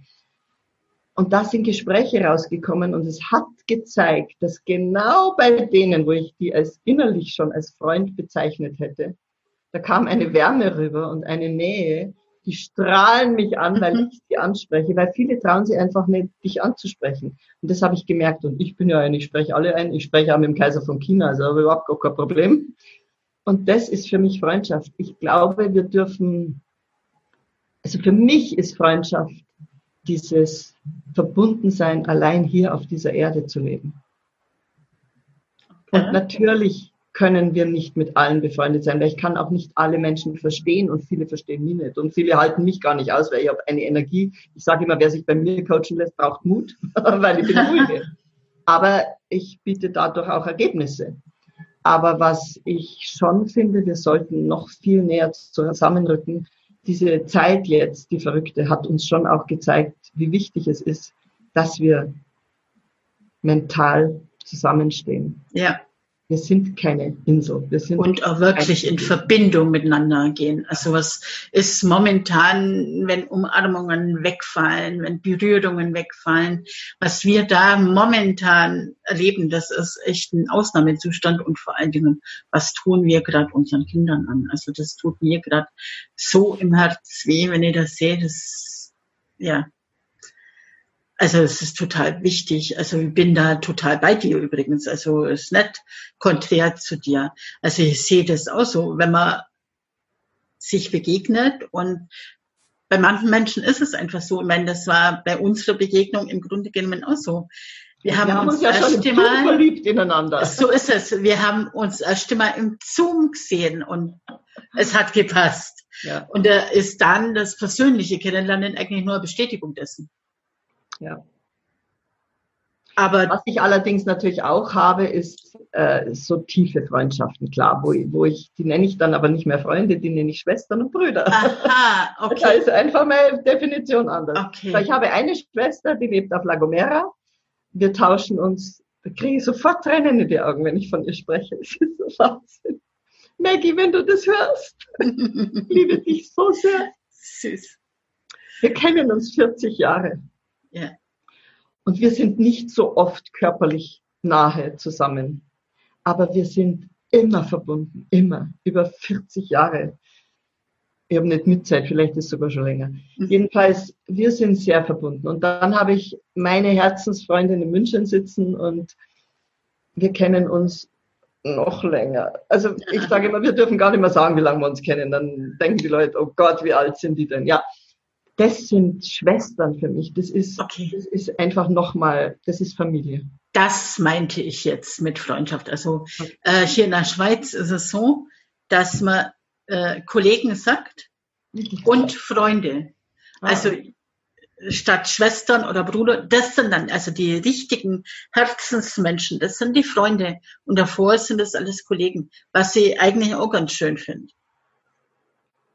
Und da sind Gespräche rausgekommen und es hat gezeigt, dass genau bei denen, wo ich die als innerlich schon als Freund bezeichnet hätte, da kam eine Wärme rüber und eine Nähe, die strahlen mich an, weil mhm. ich sie anspreche, weil viele trauen sich einfach nicht, dich anzusprechen. Und das habe ich gemerkt. Und ich bin ja ein, ich spreche alle ein, ich spreche auch mit dem Kaiser von China, also habe überhaupt gar kein Problem. Und das ist für mich Freundschaft. Ich glaube, wir dürfen, also für mich ist Freundschaft dieses Verbundensein, allein hier auf dieser Erde zu leben. Und natürlich können wir nicht mit allen befreundet sein, weil ich kann auch nicht alle Menschen verstehen und viele verstehen mich nicht und viele halten mich gar nicht aus, weil ich habe eine Energie. Ich sage immer, wer sich bei mir coachen lässt, braucht Mut, <laughs> weil ich bin ruhig. Aber ich biete dadurch auch Ergebnisse. Aber was ich schon finde, wir sollten noch viel näher zusammenrücken. Diese Zeit jetzt, die verrückte, hat uns schon auch gezeigt, wie wichtig es ist, dass wir mental zusammenstehen. Ja wir sind keine Insel. Wir sind und auch wirklich in Verbindung miteinander gehen. Also was ist momentan, wenn Umarmungen wegfallen, wenn Berührungen wegfallen, was wir da momentan erleben, das ist echt ein Ausnahmezustand und vor allen Dingen, was tun wir gerade unseren Kindern an? Also das tut mir gerade so im Herz weh, wenn ich das sehe. Das ja, also es ist total wichtig. Also ich bin da total bei dir übrigens. Also es ist nicht konträr zu dir. Also ich sehe das auch so, wenn man sich begegnet und bei manchen Menschen ist es einfach so. Ich meine, das war bei unserer Begegnung im Grunde genommen auch so. Wir haben, wir haben uns, uns ja schon Mal, verliebt ineinander. So ist es. Wir haben uns erst einmal im Zoom gesehen und es hat gepasst. Ja. Und da ist dann das persönliche Kennenlernen eigentlich nur eine Bestätigung dessen. Ja. Aber was ich allerdings natürlich auch habe, ist äh, so tiefe Freundschaften, klar, wo, wo ich, die nenne ich dann aber nicht mehr Freunde, die nenne ich Schwestern und Brüder. Aha, <laughs> okay. Da ist einfach meine Definition anders. Okay. Ich habe eine Schwester, die lebt auf La Gomera. Wir tauschen uns, da kriege ich sofort Tränen in die Augen, wenn ich von ihr spreche. <laughs> Es ist so Wahnsinn. Maggie, wenn du das hörst, <laughs> liebe dich so sehr. Süß. Wir kennen uns 40 Jahre. Ja. Und wir sind nicht so oft körperlich nahe zusammen. Aber wir sind immer verbunden, immer, über 40 Jahre. Ich habe nicht Mitzeit, vielleicht ist es sogar schon länger. Mhm. Jedenfalls, wir sind sehr verbunden. Und dann habe ich meine Herzensfreundin in München sitzen und wir kennen uns noch länger. Also ich <laughs> sage immer, wir dürfen gar nicht mehr sagen, wie lange wir uns kennen. Dann denken die Leute, oh Gott, wie alt sind die denn? Ja, das sind Schwestern für mich. Das ist, okay. das ist einfach nochmal, das ist Familie. Das meinte ich jetzt mit Freundschaft. Also äh, hier in der Schweiz ist es so, dass man äh, Kollegen sagt und Freunde. Ah. Also statt Schwestern oder Bruder, das sind dann also die richtigen Herzensmenschen, das sind die Freunde. Und davor sind das alles Kollegen, was ich eigentlich auch ganz schön finde.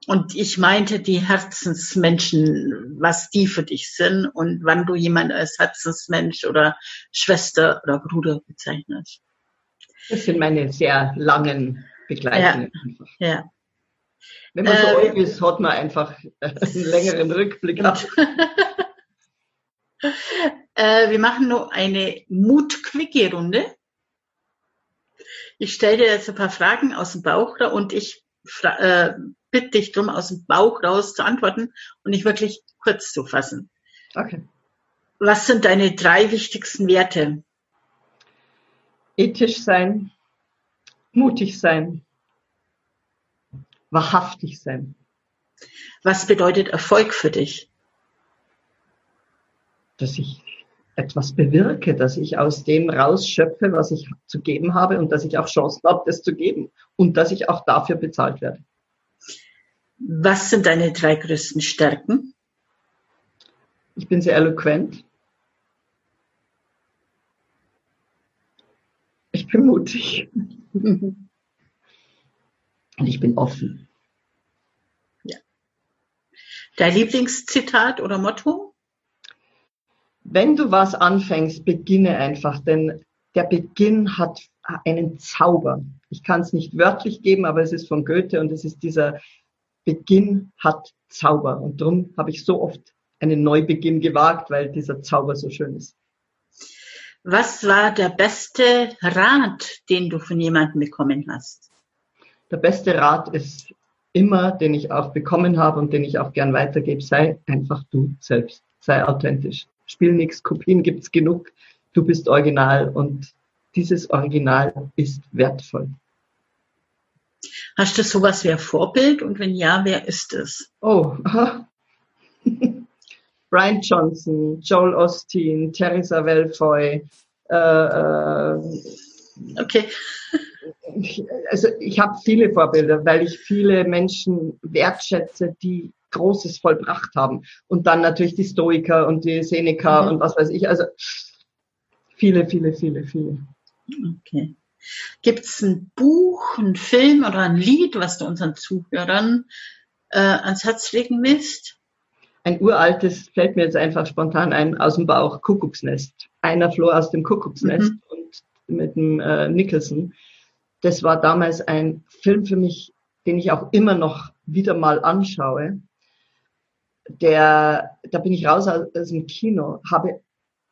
Und ich meinte die Herzensmenschen, was die für dich sind und wann du jemanden als Herzensmensch oder Schwester oder Bruder bezeichnest. Das sind meine sehr langen Begleitungen. Ja. ja. Wenn man so äh, alt ist, hat man einfach einen <laughs> längeren Rückblick. <laughs> äh, wir machen noch eine Mut-Quickie-Runde. Ich stelle dir jetzt ein paar Fragen aus dem Bauch da und ich äh, bitte dich darum, aus dem Bauch raus zu antworten und nicht wirklich kurz zu fassen. Okay. Was sind deine drei wichtigsten Werte? Ethisch sein, mutig sein, wahrhaftig sein. Was bedeutet Erfolg für dich? Dass ich etwas bewirke, dass ich aus dem rausschöpfe, was ich zu geben habe und dass ich auch Chancen habe, das zu geben und dass ich auch dafür bezahlt werde. Was sind deine drei größten Stärken? Ich bin sehr eloquent. Ich bin mutig. <laughs> Und ich bin offen. Ja. Dein Lieblingszitat oder Motto? Wenn du was anfängst, beginne einfach, denn der Beginn hat einen Zauber. Ich kann es nicht wörtlich geben, aber es ist von Goethe und es ist dieser Beginn hat Zauber. Und darum habe ich so oft einen Neubeginn gewagt, weil dieser Zauber so schön ist. Was war der beste Rat, den du von jemandem bekommen hast? Der beste Rat ist immer, den ich auch bekommen habe und den ich auch gern weitergebe, sei einfach du selbst, sei authentisch. Spiel nichts, Kopien gibt's genug. Du bist original und dieses Original ist wertvoll. Hast du sowas wie ein Vorbild und wenn ja, wer ist es? Oh, aha. <laughs> Brian Johnson, Joel Osteen, Teresa Velfoy. Äh, äh, okay. <laughs> also ich habe viele Vorbilder, weil ich viele Menschen wertschätze, die Großes vollbracht haben. Und dann natürlich die Stoiker und die Seneca mhm. und was weiß ich. Also viele, viele, viele, viele. Okay. Gibt es ein Buch, ein Film oder ein Lied, was du unseren Zuhörern äh, ans Herz legen willst? Ein uraltes fällt mir jetzt einfach spontan ein, aus dem Bauch, Kuckucksnest. Einer floh aus dem Kuckucksnest mhm. und mit dem äh, Nicholson. Das war damals ein Film für mich, den ich auch immer noch wieder mal anschaue. Der, da bin ich raus aus, aus dem Kino, habe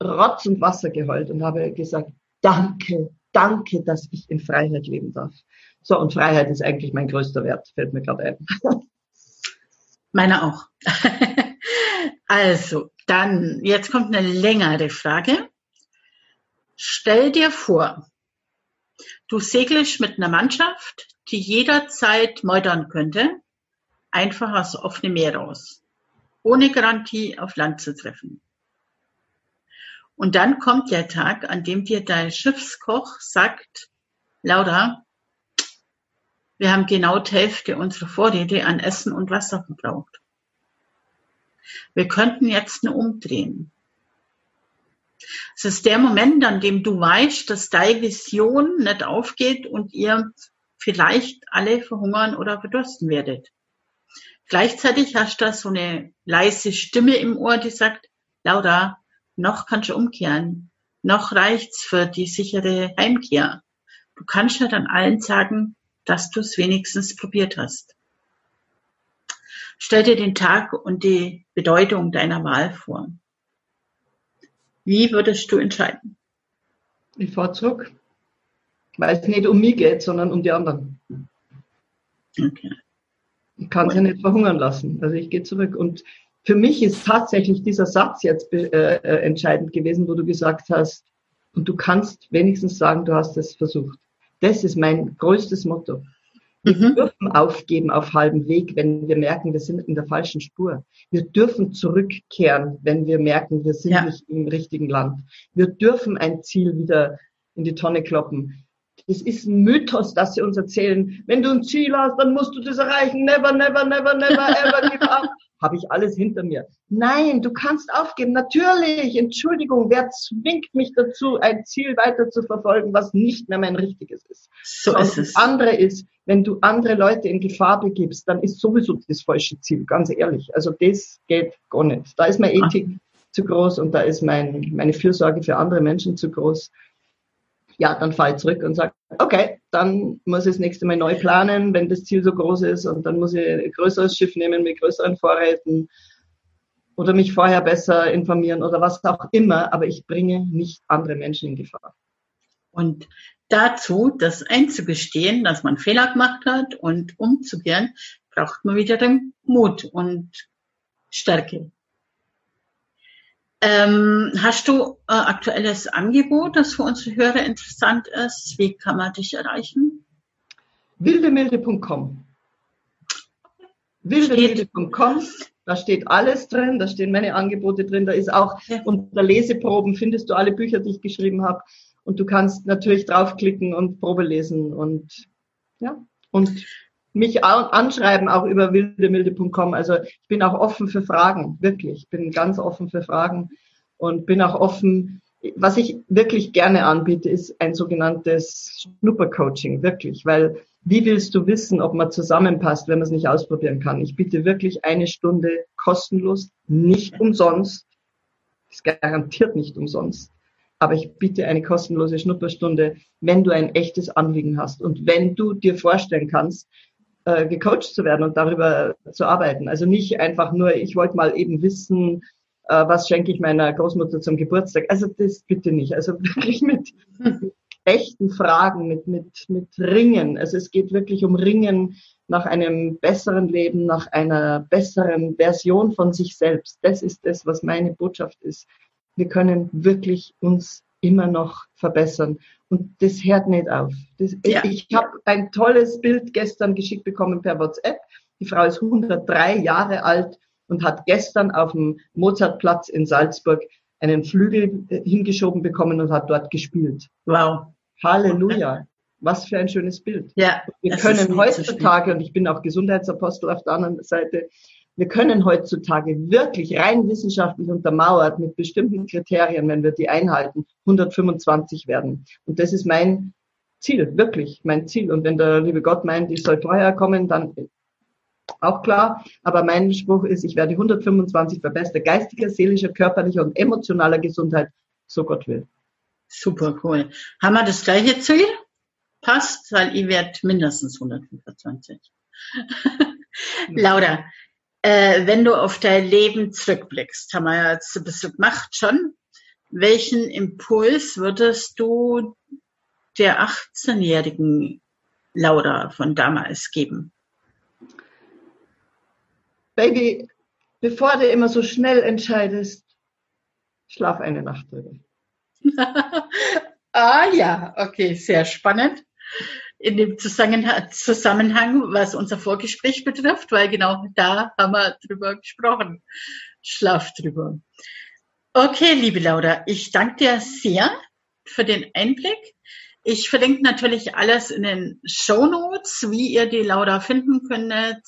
Rotz und Wasser geheult und habe gesagt, danke, danke, dass ich in Freiheit leben darf. So, und Freiheit ist eigentlich mein größter Wert, fällt mir gerade ein. <laughs> Meiner auch. <laughs> also, dann, jetzt kommt eine längere Frage. Stell dir vor, du segelst mit einer Mannschaft, die jederzeit meutern könnte, einfach aus offene Meer raus, ohne Garantie auf Land zu treffen. Und dann kommt der Tag, an dem dir dein Schiffskoch sagt, Laura, wir haben genau die Hälfte unserer Vorräte an Essen und Wasser verbraucht. Wir könnten jetzt nur umdrehen. Es ist der Moment, an dem du weißt, dass deine Vision nicht aufgeht und ihr vielleicht alle verhungern oder verdursten werdet. Gleichzeitig hast du so eine leise Stimme im Ohr, die sagt, Laura, noch kannst du umkehren. Noch reicht's für die sichere Heimkehr. Du kannst ja dann allen sagen, dass du es wenigstens probiert hast. Stell dir den Tag und die Bedeutung deiner Wahl vor. Wie würdest du entscheiden? Ich fahre zurück, weil es nicht um mich geht, sondern um die anderen. Okay. Ich kann sie nicht verhungern lassen. Also ich gehe zurück. Und für mich ist tatsächlich dieser Satz jetzt äh, äh, entscheidend gewesen, wo du gesagt hast, und du kannst wenigstens sagen, du hast es versucht. Das ist mein größtes Motto. Wir mhm. dürfen aufgeben auf halbem Weg, wenn wir merken, wir sind in der falschen Spur. Wir dürfen zurückkehren, wenn wir merken, wir sind ja. nicht im richtigen Land. Wir dürfen ein Ziel wieder in die Tonne kloppen. Es ist ein Mythos, dass sie uns erzählen, wenn du ein Ziel hast, dann musst du das erreichen. Never, never, never, never, ever give up <laughs> habe ich alles hinter mir. Nein, du kannst aufgeben. Natürlich, Entschuldigung, wer zwingt mich dazu, ein Ziel weiter zu verfolgen, was nicht mehr mein richtiges ist? So Sondern ist es. Das andere ist, wenn du andere Leute in Gefahr begibst, dann ist sowieso das falsche Ziel, ganz ehrlich. Also das geht gar nicht. Da ist meine Ethik ah. zu groß und da ist mein, meine Fürsorge für andere Menschen zu groß ja, dann fahre ich zurück und sage, okay, dann muss ich das nächste Mal neu planen, wenn das Ziel so groß ist und dann muss ich ein größeres Schiff nehmen mit größeren Vorräten oder mich vorher besser informieren oder was auch immer, aber ich bringe nicht andere Menschen in Gefahr. Und dazu, das einzugestehen, dass man Fehler gemacht hat und umzukehren, braucht man wieder den Mut und Stärke. Ähm, hast du äh, aktuelles Angebot, das für unsere Hörer interessant ist? Wie kann man dich erreichen? wildemilde.com. Wildemilde.com, da steht alles drin, da stehen meine Angebote drin, da ist auch ja. unter Leseproben findest du alle Bücher, die ich geschrieben habe. Und du kannst natürlich draufklicken und Probe lesen und ja. Und mich anschreiben, auch über wildemilde.com. Also ich bin auch offen für Fragen, wirklich. Ich bin ganz offen für Fragen und bin auch offen. Was ich wirklich gerne anbiete, ist ein sogenanntes Schnuppercoaching, wirklich, weil wie willst du wissen, ob man zusammenpasst, wenn man es nicht ausprobieren kann? Ich biete wirklich eine Stunde kostenlos, nicht umsonst. Das ist garantiert nicht umsonst. Aber ich biete eine kostenlose Schnupperstunde, wenn du ein echtes Anliegen hast und wenn du dir vorstellen kannst, äh, gecoacht zu werden und darüber zu arbeiten. Also nicht einfach nur, ich wollte mal eben wissen, äh, was schenke ich meiner Großmutter zum Geburtstag. Also das bitte nicht. Also <laughs> wirklich mit echten Fragen, mit, mit, mit Ringen. Also es geht wirklich um Ringen nach einem besseren Leben, nach einer besseren Version von sich selbst. Das ist das, was meine Botschaft ist. Wir können wirklich uns immer noch verbessern. Und das hört nicht auf. Das, ja. Ich habe ein tolles Bild gestern geschickt bekommen per WhatsApp. Die Frau ist 103 Jahre alt und hat gestern auf dem Mozartplatz in Salzburg einen Flügel äh, hingeschoben bekommen und hat dort gespielt. Wow. Halleluja. Was für ein schönes Bild. Ja, wir können heutzutage, und ich bin auch Gesundheitsapostel auf der anderen Seite, wir können heutzutage wirklich rein wissenschaftlich untermauert mit bestimmten Kriterien, wenn wir die einhalten, 125 werden. Und das ist mein Ziel, wirklich mein Ziel. Und wenn der liebe Gott meint, ich soll vorher kommen, dann auch klar. Aber mein Spruch ist, ich werde 125 verbessern, geistiger, seelischer, körperlicher und emotionaler Gesundheit, so Gott will. Super cool. Haben wir das gleiche Ziel? Passt, weil ich werde mindestens 125. <laughs> Laura, äh, wenn du auf dein Leben zurückblickst, haben wir ja jetzt ein bisschen gemacht schon, welchen Impuls würdest du der 18-jährigen Laura von damals geben? Baby, bevor du immer so schnell entscheidest, schlaf eine Nacht drüber. <laughs> ah ja, okay, sehr spannend in dem Zusammenhang, was unser Vorgespräch betrifft, weil genau da haben wir drüber gesprochen. Schlaf drüber. Okay, liebe Laura, ich danke dir sehr für den Einblick. Ich verlinke natürlich alles in den Show Notes, wie ihr die Laura finden könnt,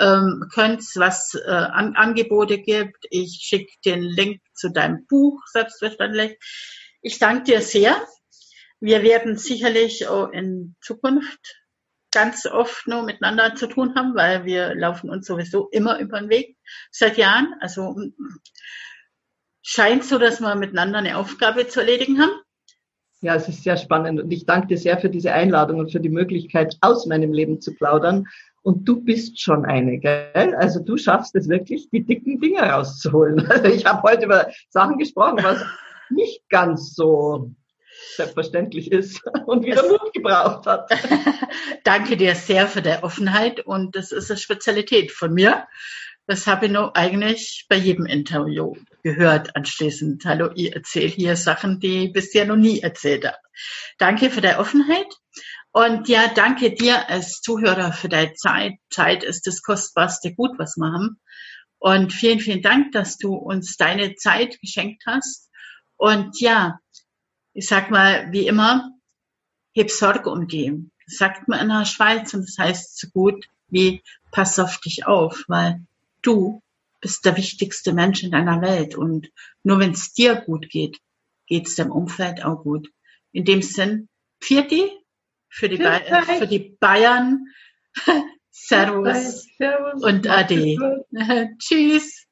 ähm, könnt was äh, an Angebote gibt. Ich schicke den Link zu deinem Buch, selbstverständlich. Ich danke dir sehr wir werden sicherlich auch in Zukunft ganz oft nur miteinander zu tun haben, weil wir laufen uns sowieso immer über den Weg seit Jahren. Also scheint so, dass wir miteinander eine Aufgabe zu erledigen haben. Ja, es ist sehr spannend und ich danke dir sehr für diese Einladung und für die Möglichkeit, aus meinem Leben zu plaudern. Und du bist schon eine, gell? Also du schaffst es wirklich, die dicken Dinge rauszuholen. Also <laughs> ich habe heute über Sachen gesprochen, was nicht ganz so selbstverständlich ist <laughs> und wieder Mut gebraucht hat. <laughs> Danke dir sehr für die Offenheit und das ist eine Spezialität von mir. Das habe ich nur eigentlich bei jedem Interview gehört anschließend. Hallo, ich erzähle hier Sachen, die ich bisher noch nie erzählt habe. Danke für deine Offenheit. Und ja, danke dir als Zuhörer für deine Zeit. Zeit ist das kostbarste Gut, was wir haben. Und vielen, vielen Dank, dass du uns deine Zeit geschenkt hast. Und ja, ich sag mal, wie immer, heb Sorge um die. Das sagt man in der Schweiz und das heißt so gut wie pass auf dich auf, weil du bist der wichtigste Mensch in deiner Welt und nur wenn es dir gut geht, geht es deinem Umfeld auch gut. In dem Sinn, Vierti für die, ba für die Bayern. <laughs> Servus, Servus und Ade. <laughs> Tschüss.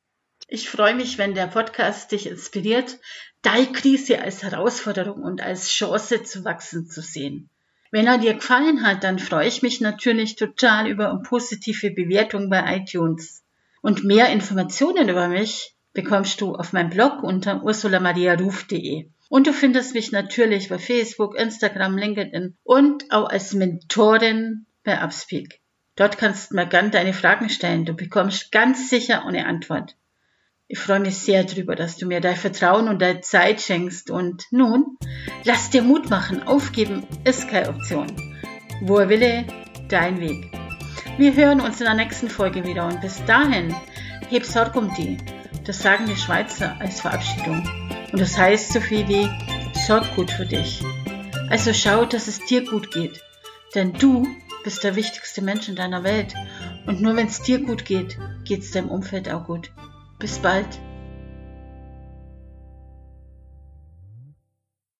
Ich freue mich, wenn der Podcast dich inspiriert, deine Krise als Herausforderung und als Chance zu wachsen zu sehen. Wenn er dir gefallen hat, dann freue ich mich natürlich total über eine positive Bewertung bei iTunes. Und mehr Informationen über mich bekommst du auf meinem Blog unter ursulamariaruf.de. Und du findest mich natürlich bei Facebook, Instagram, LinkedIn und auch als Mentorin bei Upspeak. Dort kannst du mir gern deine Fragen stellen. Du bekommst ganz sicher eine Antwort. Ich freue mich sehr darüber, dass du mir dein Vertrauen und deine Zeit schenkst. Und nun, lass dir Mut machen. Aufgeben ist keine Option. Wo er wille, dein Weg. Wir hören uns in der nächsten Folge wieder und bis dahin, heb Sorg um die. Das sagen die Schweizer als Verabschiedung. Und das heißt so viel wie, sorg gut für dich. Also schau, dass es dir gut geht. Denn du bist der wichtigste Mensch in deiner Welt. Und nur wenn es dir gut geht, geht es deinem Umfeld auch gut. Bis bald.